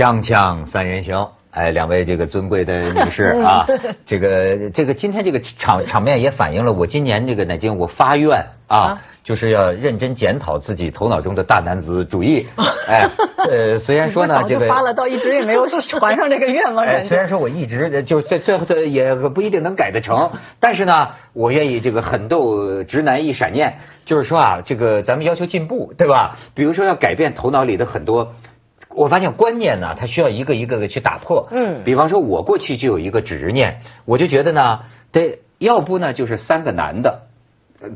锵锵三人行，哎，两位这个尊贵的女士啊，这个这个今天这个场场面也反映了我今年这个南京我发愿啊，就是要认真检讨自己头脑中的大男子主义。哎，呃，虽然说呢，这个发了，到一直也没有还上这个愿望。哎，虽然说我一直就最最后也不一定能改得成，但是呢，我愿意这个狠斗直男一闪念，就是说啊，这个咱们要求进步，对吧？比如说要改变头脑里的很多。我发现观念呢，它需要一个一个的去打破。嗯，比方说，我过去就有一个执念，我就觉得呢，得要不呢就是三个男的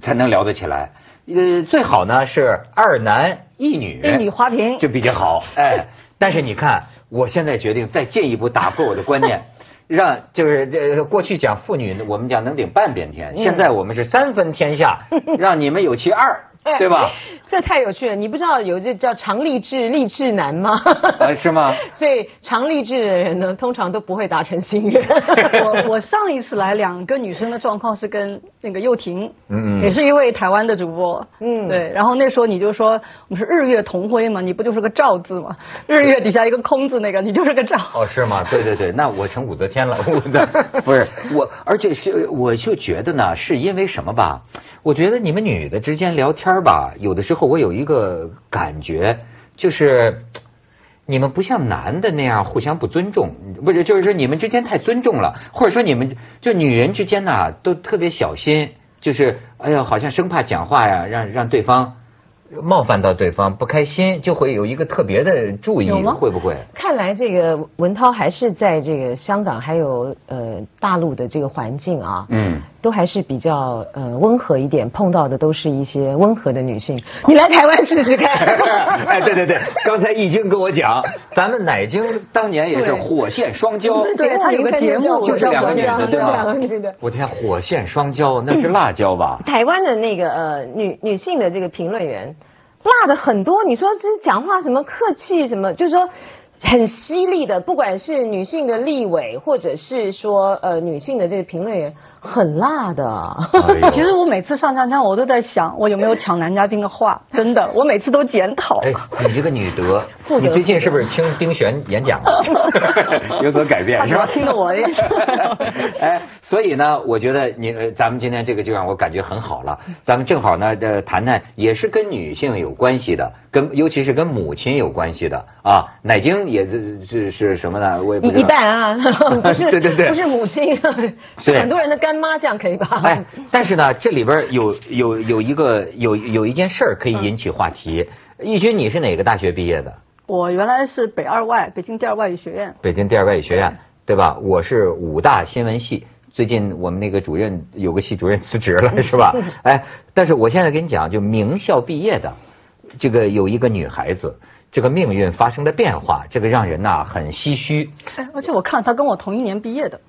才能聊得起来，呃，最好呢是二男一女，一女花瓶就比较好。哎，但是你看，我现在决定再进一步打破我的观念，让就是这过去讲妇女，我们讲能顶半边天，现在我们是三分天下，让你们有其二。对吧？这太有趣了！你不知道有这叫常立志立志难吗？啊，是吗？所以常立志的人呢，通常都不会达成心愿。我我上一次来，两个女生的状况是跟那个幼婷，嗯嗯，也是一位台湾的主播，嗯，对。然后那时候你就说我们是日月同辉嘛，你不就是个照字嘛？日月底下一个空字，那个你就是个照。哦，是吗？对对对，那我成武则天了。武则不是我，而且是我就觉得呢，是因为什么吧？我觉得你们女的之间聊天吧，有的时候我有一个感觉，就是 你们不像男的那样互相不尊重，不是，就是说你们之间太尊重了，或者说你们就女人之间呢都特别小心，就是哎呀，好像生怕讲话呀，让让对方。冒犯到对方不开心，就会有一个特别的注意，会不会？看来这个文涛还是在这个香港还有呃大陆的这个环境啊，嗯，都还是比较呃温和一点，碰到的都是一些温和的女性。你来台湾试试看。哎，对对对，刚才易经跟我讲，咱们乃京当年也是火线双骄，对他有个节目就是两个女的，对吧？我天，火线双骄，那是辣椒吧？台湾的那个呃女女性的这个评论员。辣的很多，你说这讲话什么客气什么，就是说很犀利的，不管是女性的立委，或者是说呃女性的这个评论员。很辣的，其实我每次上锵锵，我都在想，我有没有抢男嘉宾的话？真的，我每次都检讨。哎，你这个女德，你最近是不是听丁璇演讲 有所改变是吧？听了我也。哎，所以呢，我觉得你咱们今天这个就让我感觉很好了。咱们正好呢，呃，谈谈也是跟女性有关系的，跟尤其是跟母亲有关系的啊。奶精也是是是什么呢？我也不知道。一半啊，不是对对对，不是母亲，是很多人的干。妈这样可以吧？哎，但是呢，这里边有有有一个有有一件事儿可以引起话题。义军，你是哪个大学毕业的？我原来是北二外，北京第二外语学院。北京第二外语学院，对吧？我是武大新闻系。最近我们那个主任有个系主任辞职了，是吧？哎，但是我现在跟你讲，就名校毕业的，这个有一个女孩子，这个命运发生了变化，这个让人呐很唏嘘。哎，而且我看她跟我同一年毕业的。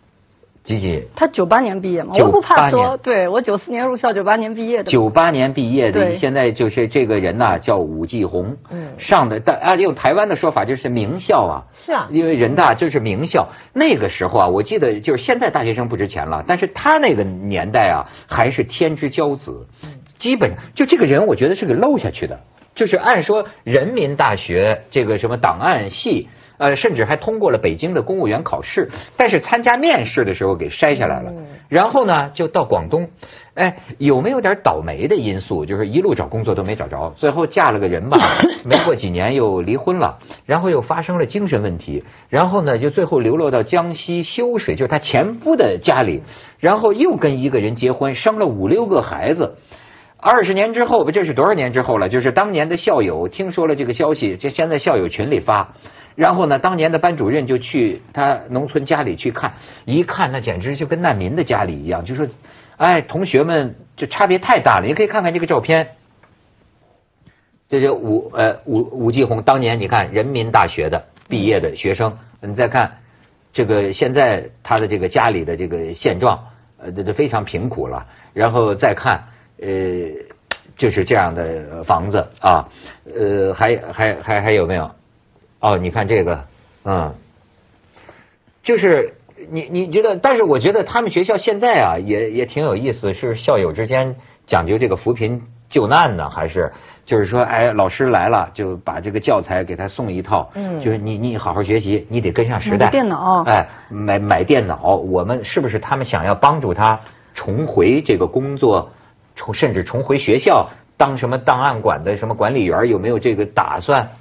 几几？他九八年毕业嘛，我不怕说，对我九四年入校，九八年毕业的。九八年毕业的，现在就是这个人呐，叫武继红，嗯，上的，但按用台湾的说法就是名校啊。是啊。因为人大就是名校，那个时候啊，我记得就是现在大学生不值钱了，但是他那个年代啊，还是天之骄子，基本上就这个人，我觉得是个漏下去的，就是按说人民大学这个什么档案系。呃，甚至还通过了北京的公务员考试，但是参加面试的时候给筛下来了。然后呢，就到广东，哎，有没有点倒霉的因素？就是一路找工作都没找着，最后嫁了个人吧，没过几年又离婚了，然后又发生了精神问题，然后呢，就最后流落到江西修水，就是他前夫的家里，然后又跟一个人结婚，生了五六个孩子。二十年之后，不，这是多少年之后了？就是当年的校友听说了这个消息，就先在校友群里发。然后呢，当年的班主任就去他农村家里去看，一看那简直就跟难民的家里一样，就说，哎，同学们这差别太大了。你可以看看这个照片，这就武呃武武继红当年你看人民大学的毕业的学生，你再看这个现在他的这个家里的这个现状，呃这这非常贫苦了。然后再看呃就是这样的房子啊，呃还还还还有没有？哦，你看这个，嗯，就是你你觉得，但是我觉得他们学校现在啊，也也挺有意思，是校友之间讲究这个扶贫救难呢，还是就是说，哎，老师来了就把这个教材给他送一套，嗯，就是你你好好学习，你得跟上时代。电脑，哎，买买电脑，我们是不是他们想要帮助他重回这个工作，重甚至重回学校当什么档案馆的什么管理员？有没有这个打算？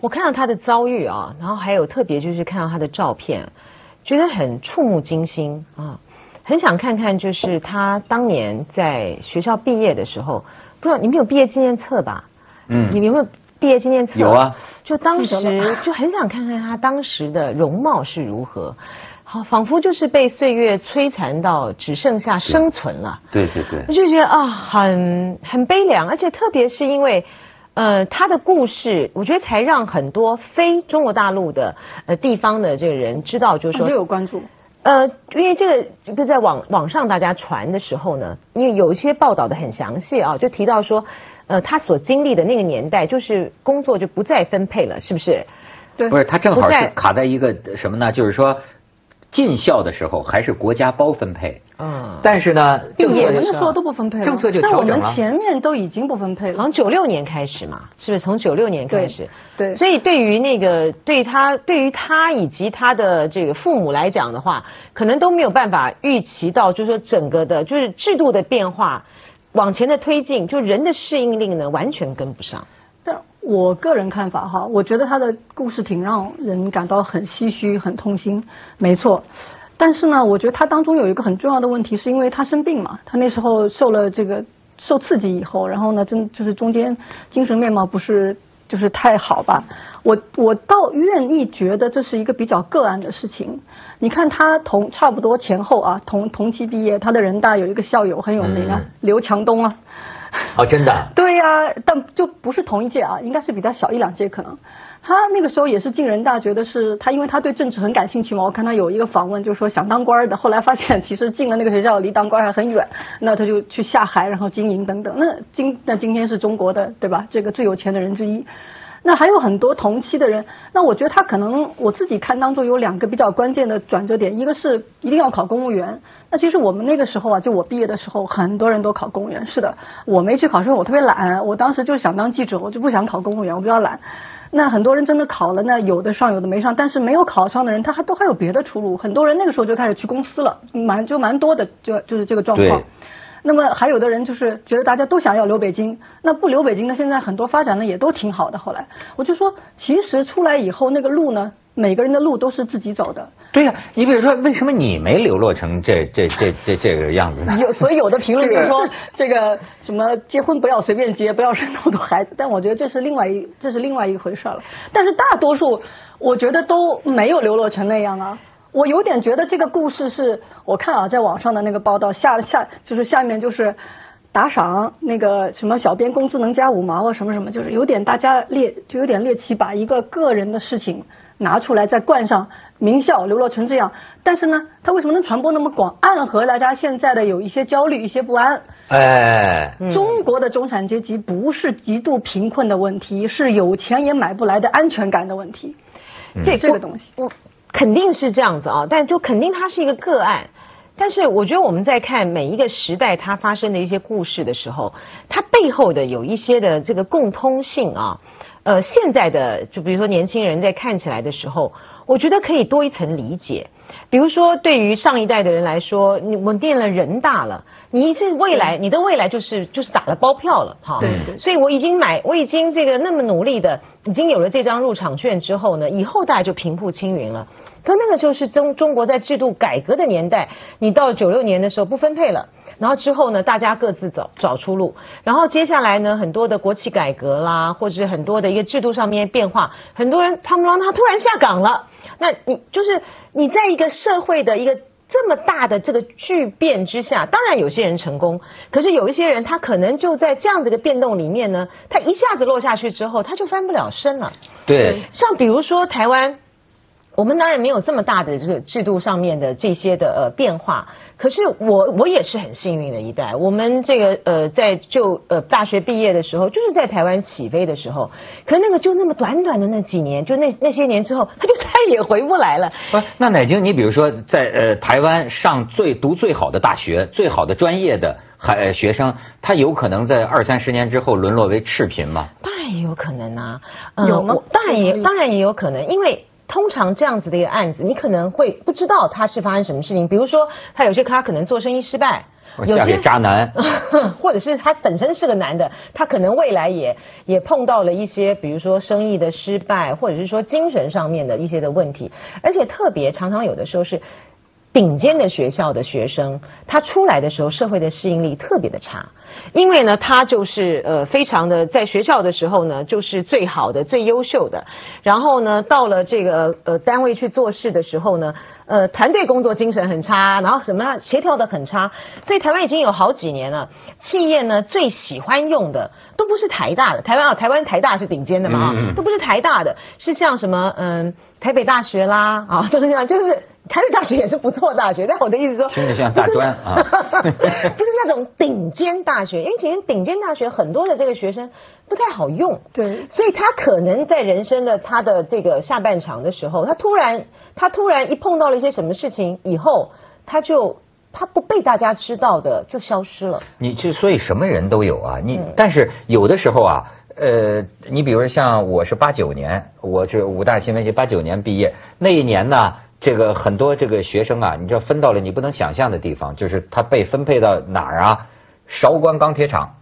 我看到他的遭遇啊，然后还有特别就是看到他的照片，觉得很触目惊心啊。很想看看，就是他当年在学校毕业的时候，不知道你们有毕业纪念册吧？嗯，你们有没有毕业纪念册？有啊。就当时 就很想看看他当时的容貌是如何，好，仿佛就是被岁月摧残到只剩下生存了。对对对。我就觉得啊，很很悲凉，而且特别是因为，呃，他的故事，我觉得才让很多非中国大陆的呃地方的这个人知道，就是说有关注。呃，因为这个就是在网网上大家传的时候呢，因为有一些报道的很详细啊，就提到说，呃，他所经历的那个年代，就是工作就不再分配了，是不是？对，不是他正好是卡在一个什么呢？就是说。进校的时候还是国家包分配，嗯，但是呢，毕业的时候都不分配了，政策就调整了。我们前面都已经不分配了，从九六年开始嘛，是不是从九六年开始？对，所以对于那个对他对于他以及他的这个父母来讲的话，可能都没有办法预期到，就是说整个的，就是制度的变化往前的推进，就人的适应力呢完全跟不上。但我个人看法哈，我觉得他的故事挺让人感到很唏嘘、很痛心，没错。但是呢，我觉得他当中有一个很重要的问题，是因为他生病嘛，他那时候受了这个受刺激以后，然后呢，真就是中间精神面貌不是就是太好吧。我我倒愿意觉得这是一个比较个案的事情。你看他同差不多前后啊，同同期毕业，他的人大有一个校友很有名啊，刘强东啊。哦，真的？对呀，但就不是同一届啊，应该是比他小一两届可能。他那个时候也是进人大，觉得是他，因为他对政治很感兴趣嘛。我看他有一个访问，就是说想当官的，后来发现其实进了那个学校离当官还很远，那他就去下海，然后经营等等。那今那今天是中国的对吧？这个最有钱的人之一。那还有很多同期的人，那我觉得他可能我自己看当中有两个比较关键的转折点，一个是一定要考公务员。那其实我们那个时候啊，就我毕业的时候，很多人都考公务员。是的，我没去考，是因为我特别懒，我当时就想当记者，我就不想考公务员，我比较懒。那很多人真的考了，那有的上，有的没上，但是没有考上的人，他还都还有别的出路。很多人那个时候就开始去公司了，蛮就蛮多的，就就是这个状况。那么还有的人就是觉得大家都想要留北京，那不留北京呢现在很多发展的也都挺好的。后来我就说，其实出来以后那个路呢，每个人的路都是自己走的。对呀，你比如说，为什么你没流落成这这这这这个样子呢？有，所以有的评论就 说，这个什么结婚不要随便结，不要生那么多孩子。但我觉得这是另外一这是另外一回事了。但是大多数我觉得都没有流落成那样啊。我有点觉得这个故事是，我看啊，在网上的那个报道下下就是下面就是打赏那个什么小编工资能加五毛啊什么什么，就是有点大家猎就有点猎奇，把一个个人的事情拿出来再冠上名校流落成这样，但是呢，他为什么能传播那么广，暗合大家现在的有一些焦虑、一些不安？哎，中国的中产阶级不是极度贫困的问题，是有钱也买不来的安全感的问题。这这个东西。肯定是这样子啊，但就肯定它是一个个案。但是我觉得我们在看每一个时代它发生的一些故事的时候，它背后的有一些的这个共通性啊。呃，现在的就比如说年轻人在看起来的时候，我觉得可以多一层理解。比如说对于上一代的人来说，你我念了人大了。你是未来，你的未来就是就是打了包票了，哈。对对。所以我已经买，我已经这个那么努力的，已经有了这张入场券之后呢，以后大家就平步青云了。可那个时候是中中国在制度改革的年代，你到九六年的时候不分配了，然后之后呢，大家各自找找出路，然后接下来呢，很多的国企改革啦，或者是很多的一个制度上面变化，很多人他们让他突然下岗了，那你就是你在一个社会的一个。这么大的这个巨变之下，当然有些人成功，可是有一些人他可能就在这样子的变动里面呢，他一下子落下去之后，他就翻不了身了。对，像比如说台湾，我们当然没有这么大的这个制度上面的这些的呃变化。可是我我也是很幸运的一代，我们这个呃在就呃大学毕业的时候，就是在台湾起飞的时候，可那个就那么短短的那几年，就那那些年之后，他就 再也回不来了。不，那乃京，你比如说在呃台湾上最读最好的大学、最好的专业的还学生，他有可能在二三十年之后沦落为赤贫吗？当然也有可能啊，有吗？当然也当然也有可能，因为。通常这样子的一个案子，你可能会不知道他是发生什么事情。比如说，他有些他可能做生意失败，有些渣男，或者是他本身是个男的，他可能未来也也碰到了一些，比如说生意的失败，或者是说精神上面的一些的问题。而且特别常常有的时候是顶尖的学校的学生，他出来的时候社会的适应力特别的差。因为呢，他就是呃，非常的在学校的时候呢，就是最好的、最优秀的。然后呢，到了这个呃单位去做事的时候呢，呃，团队工作精神很差，然后什么协调的很差。所以台湾已经有好几年了，企业呢最喜欢用的都不是台大的，台湾啊，台湾台大是顶尖的嘛啊，都不是台大的，是像什么嗯台北大学啦啊，就是这样，就是。台北大学也是不错大学，但我的意思说，听着像大专啊，不是那种顶尖大学，因为其实顶尖大学很多的这个学生不太好用，对，所以他可能在人生的他的这个下半场的时候，他突然他突然一碰到了一些什么事情以后，他就他不被大家知道的就消失了。你就所以什么人都有啊，你但是有的时候啊，呃，你比如说像我是八九年，我是武大新闻系八九年毕业，那一年呢。这个很多这个学生啊，你知道分到了你不能想象的地方，就是他被分配到哪儿啊？韶关钢铁厂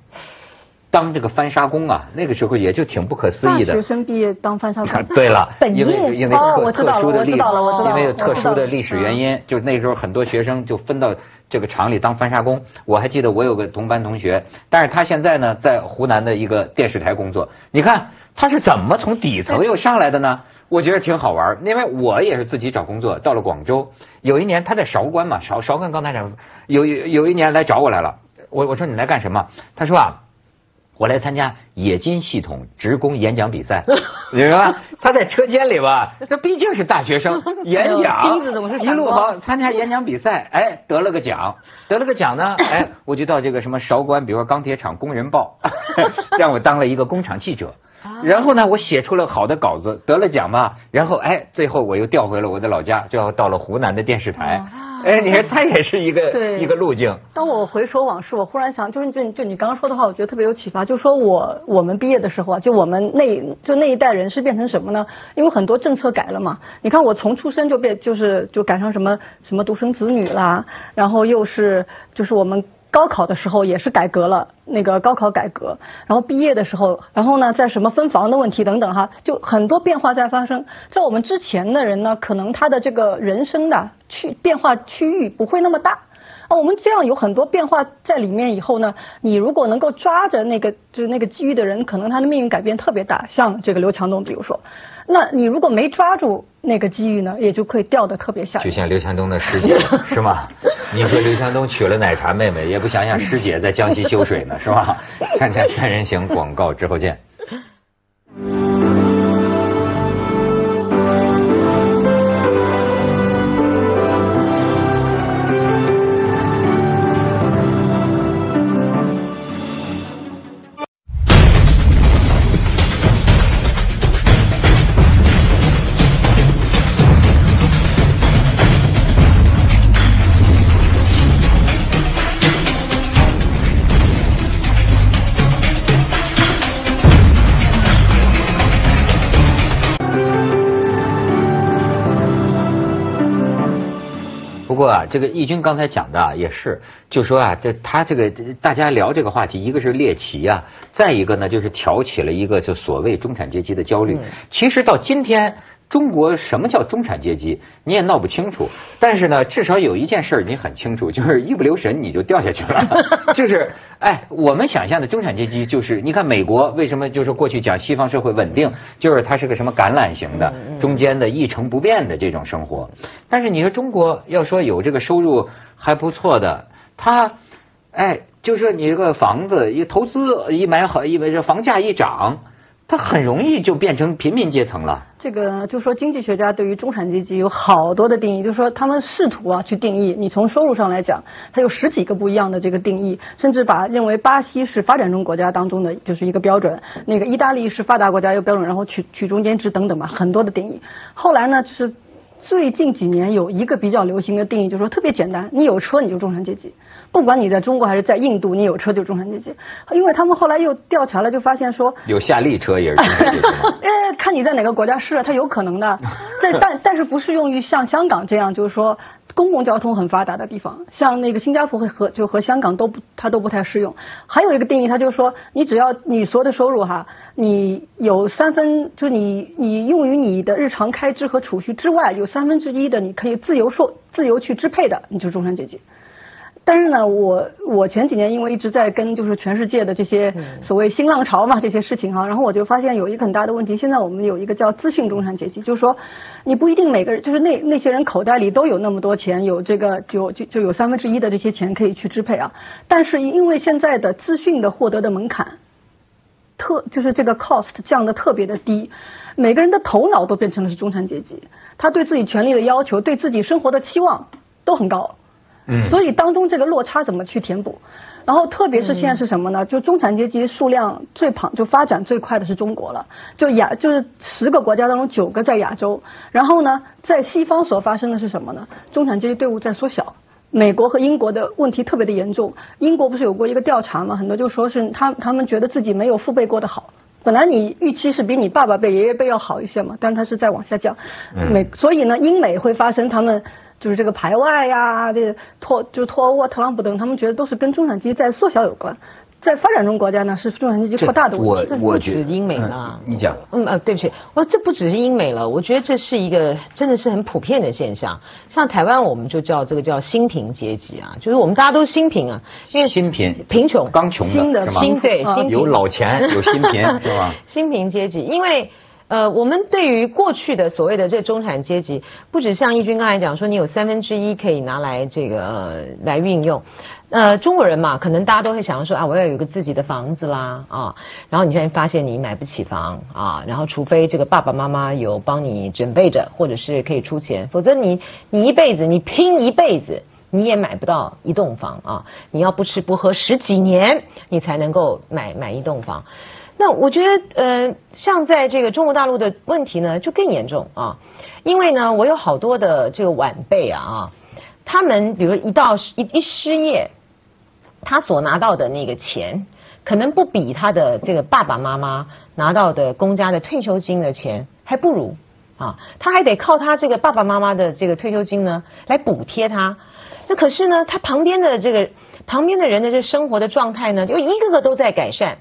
当这个翻砂工啊，那个时候也就挺不可思议的。学生毕业当翻砂工。对 了，因为因为特特殊的历，因为有特殊的历史原因，就是那时候很多学生就分到这个厂里当翻砂工。我还记得我有个同班同学，但是他现在呢在湖南的一个电视台工作。你看他是怎么从底层又上来的呢？我觉得挺好玩，因为我也是自己找工作，到了广州，有一年他在韶关嘛，韶韶关钢铁厂，有有一年来找我来了，我我说你来干什么？他说啊，我来参加冶金系统职工演讲比赛，明白吧？他在车间里吧，这毕竟是大学生，演讲，一路跑参加演讲比赛，哎，得了个奖，得了个奖呢，哎，我就到这个什么韶关，比如说钢铁厂工人报，让我当了一个工厂记者。然后呢，我写出了好的稿子，得了奖嘛。然后哎，最后我又调回了我的老家，就要到了湖南的电视台。哎，你看，它也是一个一个路径。当我回首往事，我忽然想，就是就就你刚刚说的话，我觉得特别有启发。就说我我们毕业的时候啊，就我们那就那一代人是变成什么呢？因为很多政策改了嘛。你看我从出生就变，就是就赶上什么什么独生子女啦，然后又是就是我们。高考的时候也是改革了那个高考改革，然后毕业的时候，然后呢，在什么分房的问题等等哈，就很多变化在发生。在我们之前的人呢，可能他的这个人生的区变化区域不会那么大。啊，我们这样有很多变化在里面以后呢，你如果能够抓着那个就是那个机遇的人，可能他的命运改变特别大。像这个刘强东，比如说。那你如果没抓住那个机遇呢，也就会掉的特别下。就像刘强东的师姐 是吗？你说刘强东娶了奶茶妹妹，也不想想师姐在江西修水呢，是吧？看看三人行广告之后见。不过啊，这个义军刚才讲的也是，就说啊，这他这个大家聊这个话题，一个是猎奇啊，再一个呢就是挑起了一个就所谓中产阶级的焦虑。其实到今天。中国什么叫中产阶级？你也闹不清楚。但是呢，至少有一件事你很清楚，就是一不留神你就掉下去了。就是，哎，我们想象的中产阶级就是，你看美国为什么就是过去讲西方社会稳定，就是它是个什么橄榄型的，中间的一成不变的这种生活。但是你说中国要说有这个收入还不错的，他，哎，就说你这个房子一投资一买好，因为这房价一涨。他很容易就变成平民阶层了。这个就说经济学家对于中产阶级有好多的定义，就是说他们试图啊去定义。你从收入上来讲，它有十几个不一样的这个定义，甚至把认为巴西是发展中国家当中的就是一个标准，那个意大利是发达国家一个标准，然后取取中间值等等吧，很多的定义。后来呢，就是最近几年有一个比较流行的定义，就是说特别简单，你有车你就中产阶级。不管你在中国还是在印度，你有车就中产阶级，因为他们后来又调查了，就发现说有夏利车也是中产阶级呃，看你在哪个国家是，它有可能的，在但但是不适用于像香港这样，就是说公共交通很发达的地方，像那个新加坡和和就和香港都不它都不太适用。还有一个定义，它就是说你只要你所有的收入哈，你有三分就你你用于你的日常开支和储蓄之外，有三分之一的你可以自由受自由去支配的，你就是中产阶级。但是呢，我我前几年因为一直在跟就是全世界的这些所谓新浪潮嘛这些事情哈，然后我就发现有一个很大的问题，现在我们有一个叫资讯中产阶级，就是说你不一定每个人就是那那些人口袋里都有那么多钱，有这个就就就有三分之一的这些钱可以去支配啊。但是因为现在的资讯的获得的门槛特就是这个 cost 降的特别的低，每个人的头脑都变成了是中产阶级，他对自己权利的要求，对自己生活的期望都很高。所以当中这个落差怎么去填补？然后特别是现在是什么呢？就中产阶级数量最庞就发展最快的是中国了。就亚就是十个国家当中九个在亚洲。然后呢，在西方所发生的是什么呢？中产阶级队伍在缩小。美国和英国的问题特别的严重。英国不是有过一个调查吗？很多就说是他他们觉得自己没有父辈过得好。本来你预期是比你爸爸辈、爷爷辈要好一些嘛，但是它是在往下降。美所以呢，英美会发生他们。就是这个排外呀，这脱就脱欧啊，特朗普等，他们觉得都是跟中产阶级在缩小有关。在发展中国家呢，是中产阶级扩大的问题。我我觉得英美了。你讲。嗯呃，对不起，我说这不只是英美了，我觉得这是一个真的是很普遍的现象。像台湾，我们就叫这个叫新贫阶级啊，就是我们大家都新贫啊，因为新贫贫穷刚穷的是吗？新对新有老钱有新贫是吧？新贫 阶级，因为。呃，我们对于过去的所谓的这中产阶级，不止像义军刚才讲说，你有三分之一可以拿来这个来运用。呃，中国人嘛，可能大家都会想要说啊，我要有一个自己的房子啦啊，然后你现在发现你买不起房啊，然后除非这个爸爸妈妈有帮你准备着，或者是可以出钱，否则你你一辈子你拼一辈子你也买不到一栋房啊，你要不吃不喝十几年，你才能够买买一栋房。那我觉得，呃，像在这个中国大陆的问题呢，就更严重啊，因为呢，我有好多的这个晚辈啊，他们比如一到一一失业，他所拿到的那个钱，可能不比他的这个爸爸妈妈拿到的公家的退休金的钱还不如啊，他还得靠他这个爸爸妈妈的这个退休金呢来补贴他，那可是呢，他旁边的这个。旁边的人的这生活的状态呢，就一个个都在改善，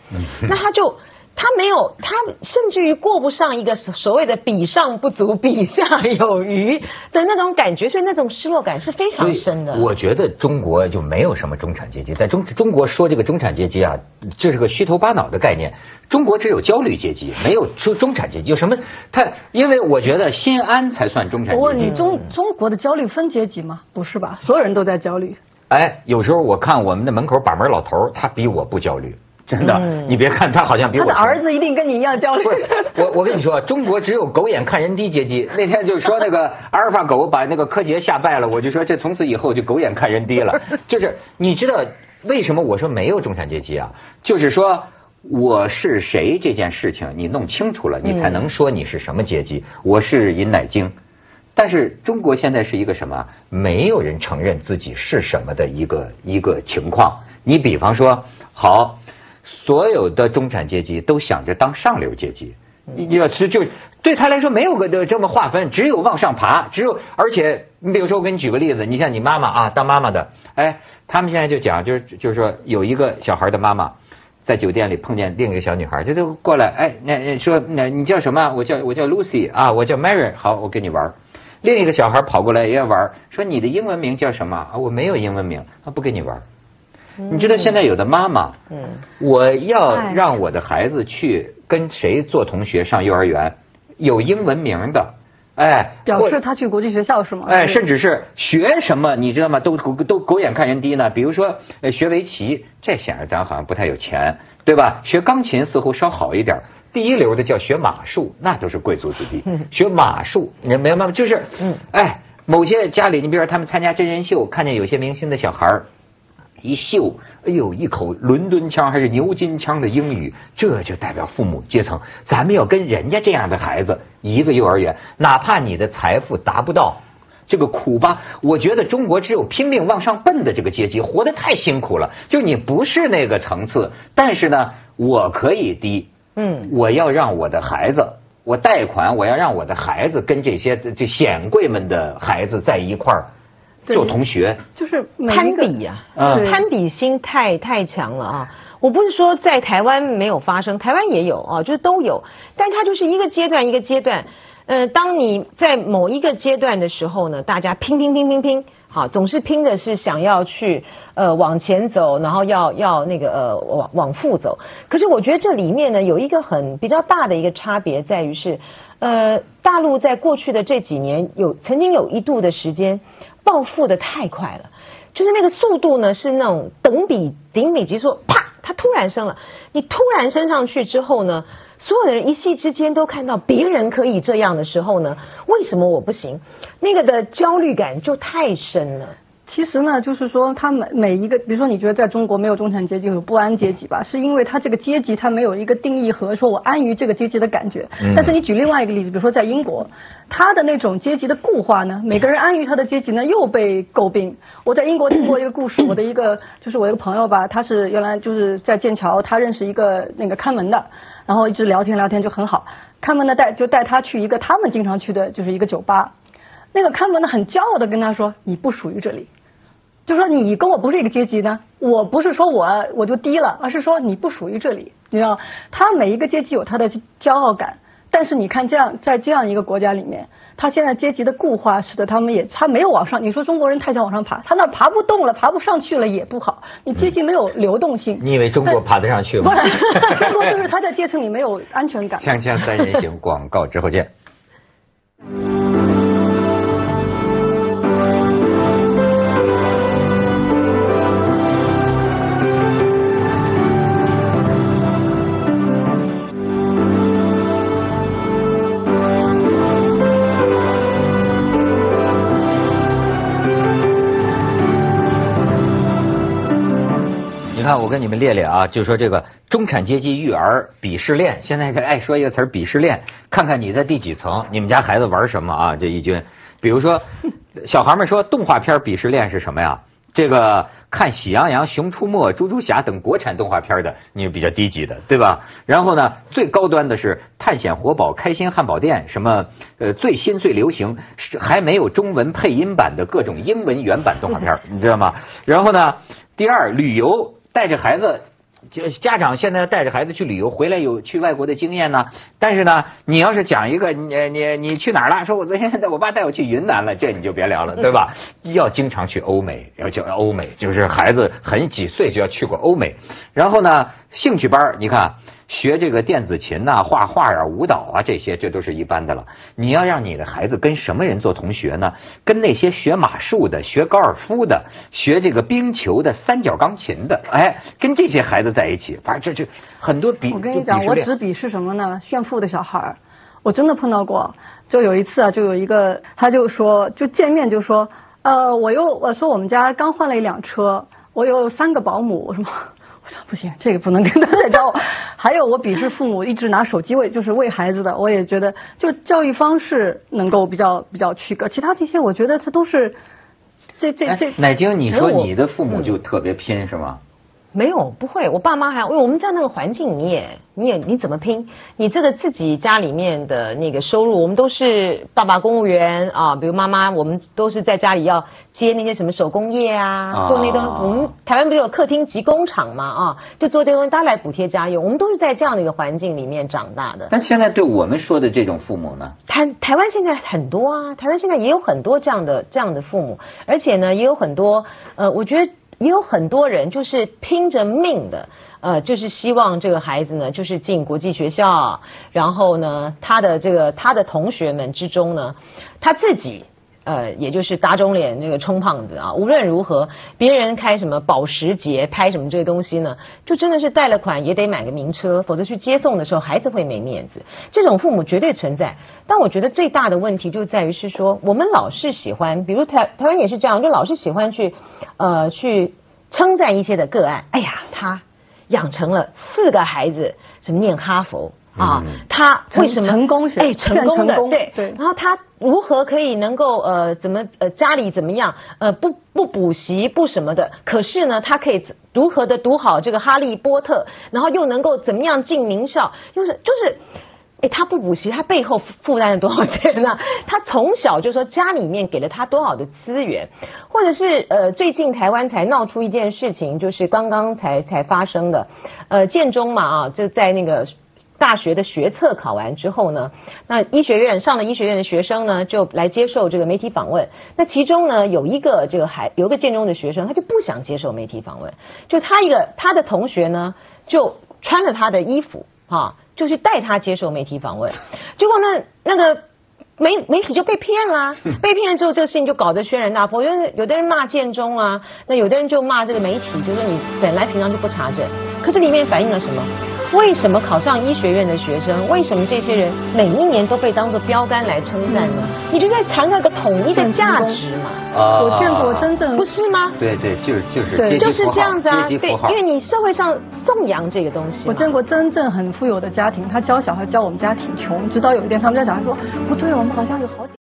那他就他没有他甚至于过不上一个所谓的比上不足比下有余的那种感觉，所以那种失落感是非常深的。我觉得中国就没有什么中产阶级，在中中国说这个中产阶级啊，这是个虚头巴脑的概念。中国只有焦虑阶级，没有说中产阶级。有什么？他因为我觉得心安才算中产阶级。我问你中中国的焦虑分阶级吗？不是吧？所有人都在焦虑。哎，有时候我看我们的门口把门老头他比我不焦虑，真的。你别看他好像比我。他的儿子一定跟你一样焦虑。我我跟你说，中国只有狗眼看人低阶级。那天就说那个阿尔法狗把那个柯洁吓败了，我就说这从此以后就狗眼看人低了。就是你知道为什么我说没有中产阶级啊？就是说我是谁这件事情你弄清楚了，你才能说你是什么阶级。我是尹乃菁。但是中国现在是一个什么？没有人承认自己是什么的一个一个情况。你比方说，好，所有的中产阶级都想着当上流阶级，你要是就对他来说没有个这么划分，只有往上爬，只有而且你比如说我给你举个例子，你像你妈妈啊，当妈妈的，哎，他们现在就讲，就是就是说有一个小孩的妈妈在酒店里碰见另一个小女孩，就就过来，哎，那说那你叫什么？我叫我叫 Lucy 啊，我叫 Mary，好，我跟你玩。另一个小孩跑过来也要玩，说你的英文名叫什么？啊，我没有英文名，他不跟你玩。你知道现在有的妈妈，嗯，我要让我的孩子去跟谁做同学上幼儿园，有英文名的，哎，表示他去国际学校是吗？哎，甚至是学什么，你知道吗？都都狗眼看人低呢。比如说学围棋，这显然咱好像不太有钱，对吧？学钢琴似乎稍好一点。第一流的叫学马术，那都是贵族子弟。学马术，你明白吗？就是，哎，某些家里，你比如说他们参加真人秀，看见有些明星的小孩儿。一秀，哎呦，一口伦敦腔还是牛津腔的英语，这就代表父母阶层。咱们要跟人家这样的孩子一个幼儿园，哪怕你的财富达不到这个苦吧，我觉得中国只有拼命往上奔的这个阶级，活得太辛苦了。就你不是那个层次，但是呢，我可以低，嗯，我要让我的孩子，我贷款，我要让我的孩子跟这些这显贵们的孩子在一块儿。做同学就是攀比呀，攀比心太太强了啊！我不是说在台湾没有发生，台湾也有啊，就是都有，但它就是一个阶段一个阶段。呃，当你在某一个阶段的时候呢，大家拼拼拼拼拼，好，总是拼的是想要去呃往前走，然后要要那个呃往往复走。可是我觉得这里面呢有一个很比较大的一个差别在于是，呃，大陆在过去的这几年有曾经有一度的时间。暴富的太快了，就是那个速度呢，是那种等比顶比级数，啪，它突然升了。你突然升上去之后呢，所有的人一夕之间都看到别人可以这样的时候呢，为什么我不行？那个的焦虑感就太深了。其实呢，就是说，他每每一个，比如说，你觉得在中国没有中产阶级，有不安阶级吧？是因为他这个阶级他没有一个定义和说我安于这个阶级的感觉。但是你举另外一个例子，比如说在英国，他的那种阶级的固化呢，每个人安于他的阶级呢，又被诟病。我在英国听过一个故事，我的一个就是我一个朋友吧，他是原来就是在剑桥，他认识一个那个看门的，然后一直聊天聊天就很好，看门的带就带他去一个他们经常去的就是一个酒吧，那个看门的很骄傲的跟他说：“你不属于这里。”就说你跟我不是一个阶级呢，我不是说我我就低了，而是说你不属于这里，你知道？他每一个阶级有他的骄傲感，但是你看这样在这样一个国家里面，他现在阶级的固化使得他们也他没有往上。你说中国人太想往上爬，他那爬不动了，爬不上去了也不好，你阶级没有流动性。你以为中国爬得上去吗？中国 就是他在阶层里没有安全感。锵锵三人行广告之后见。看，我跟你们列列啊，就说这个中产阶级育儿鄙视链，现在这爱说一个词儿鄙视链，看看你在第几层，你们家孩子玩什么啊？这一军，比如说，小孩们说动画片鄙视链是什么呀？这个看《喜羊羊》《熊出没》《猪猪侠》等国产动画片的，你比较低级的，对吧？然后呢，最高端的是《探险活宝》《开心汉堡店》什么呃最新最流行，是还没有中文配音版的各种英文原版动画片，你知道吗？然后呢，第二旅游。带着孩子，就家长现在带着孩子去旅游，回来有去外国的经验呢。但是呢，你要是讲一个，你你你去哪儿了？说我昨天带我爸带我去云南了，这你就别聊了，对吧？要经常去欧美，要去欧美，就是孩子很几岁就要去过欧美。然后呢，兴趣班你看。学这个电子琴呐、画画啊、舞蹈啊，这些这都是一般的了。你要让你的孩子跟什么人做同学呢？跟那些学马术的、学高尔夫的、学这个冰球的、三角钢琴的，哎，跟这些孩子在一起，反正这这很多比。我跟你讲，我只鄙视什么呢？炫富的小孩儿，我真的碰到过。就有一次啊，就有一个，他就说，就见面就说，呃，我又我说我们家刚换了一辆车，我有三个保姆，什么。不行，这个不能跟他再交往。还有，我鄙视父母一直拿手机喂，就是喂孩子的。我也觉得，就教育方式能够比较比较区隔。其他这些，我觉得他都是这这这。奶晶，你说你的父母就特别拼是吗？没有，不会。我爸妈还，因为我们在那个环境，你也，你也，你怎么拼？你这个自己家里面的那个收入，我们都是爸爸公务员啊，比如妈妈，我们都是在家里要接那些什么手工业啊，做那东西。我们台湾不是有客厅及工厂嘛啊，就做这东西，大家来补贴家用。我们都是在这样的一个环境里面长大的。但现在对我们说的这种父母呢？台台湾现在很多啊，台湾现在也有很多这样的这样的父母，而且呢，也有很多呃，我觉得。也有很多人就是拼着命的，呃，就是希望这个孩子呢，就是进国际学校，然后呢，他的这个他的同学们之中呢，他自己呃，也就是打肿脸那个充胖子啊。无论如何，别人开什么保时捷，拍什么这些东西呢，就真的是贷了款也得买个名车，否则去接送的时候孩子会没面子。这种父母绝对存在。但我觉得最大的问题就在于是说，我们老是喜欢，比如台台湾也是这样，就老是喜欢去呃去称赞一些的个案。哎呀，他养成了四个孩子，什么念哈佛。啊，他为什么成功？哎，成功的对对。然后他如何可以能够呃怎么呃家里怎么样呃不不补习不什么的？可是呢，他可以如何的读好这个《哈利波特》，然后又能够怎么样进名校？就是就是，哎，他不补习，他背后负担了多少钱呢？他从小就说家里面给了他多少的资源，或者是呃最近台湾才闹出一件事情，就是刚刚才才发生的，呃建中嘛啊就在那个。大学的学测考完之后呢，那医学院上了医学院的学生呢，就来接受这个媒体访问。那其中呢，有一个这个还有个建中的学生，他就不想接受媒体访问。就他一个他的同学呢，就穿了他的衣服啊，就去带他接受媒体访问。结果呢，那个媒媒体就被骗啦，被骗了之后，这个事情就搞得轩然大波。因为有的人骂建中啊，那有的人就骂这个媒体，就说你本来平常就不查证。可这里面反映了什么？为什么考上医学院的学生，为什么这些人每一年都被当做标杆来称赞呢？你就在强调一个统一的价值嘛。啊，我见过真正不是吗？对对，就是就是就是这样子啊。对，因为你社会上颂扬这个东西。我见过真正很富有的家庭，他教小孩教我们家挺穷，直到有一天他们家小孩说不对，我们好像有好几。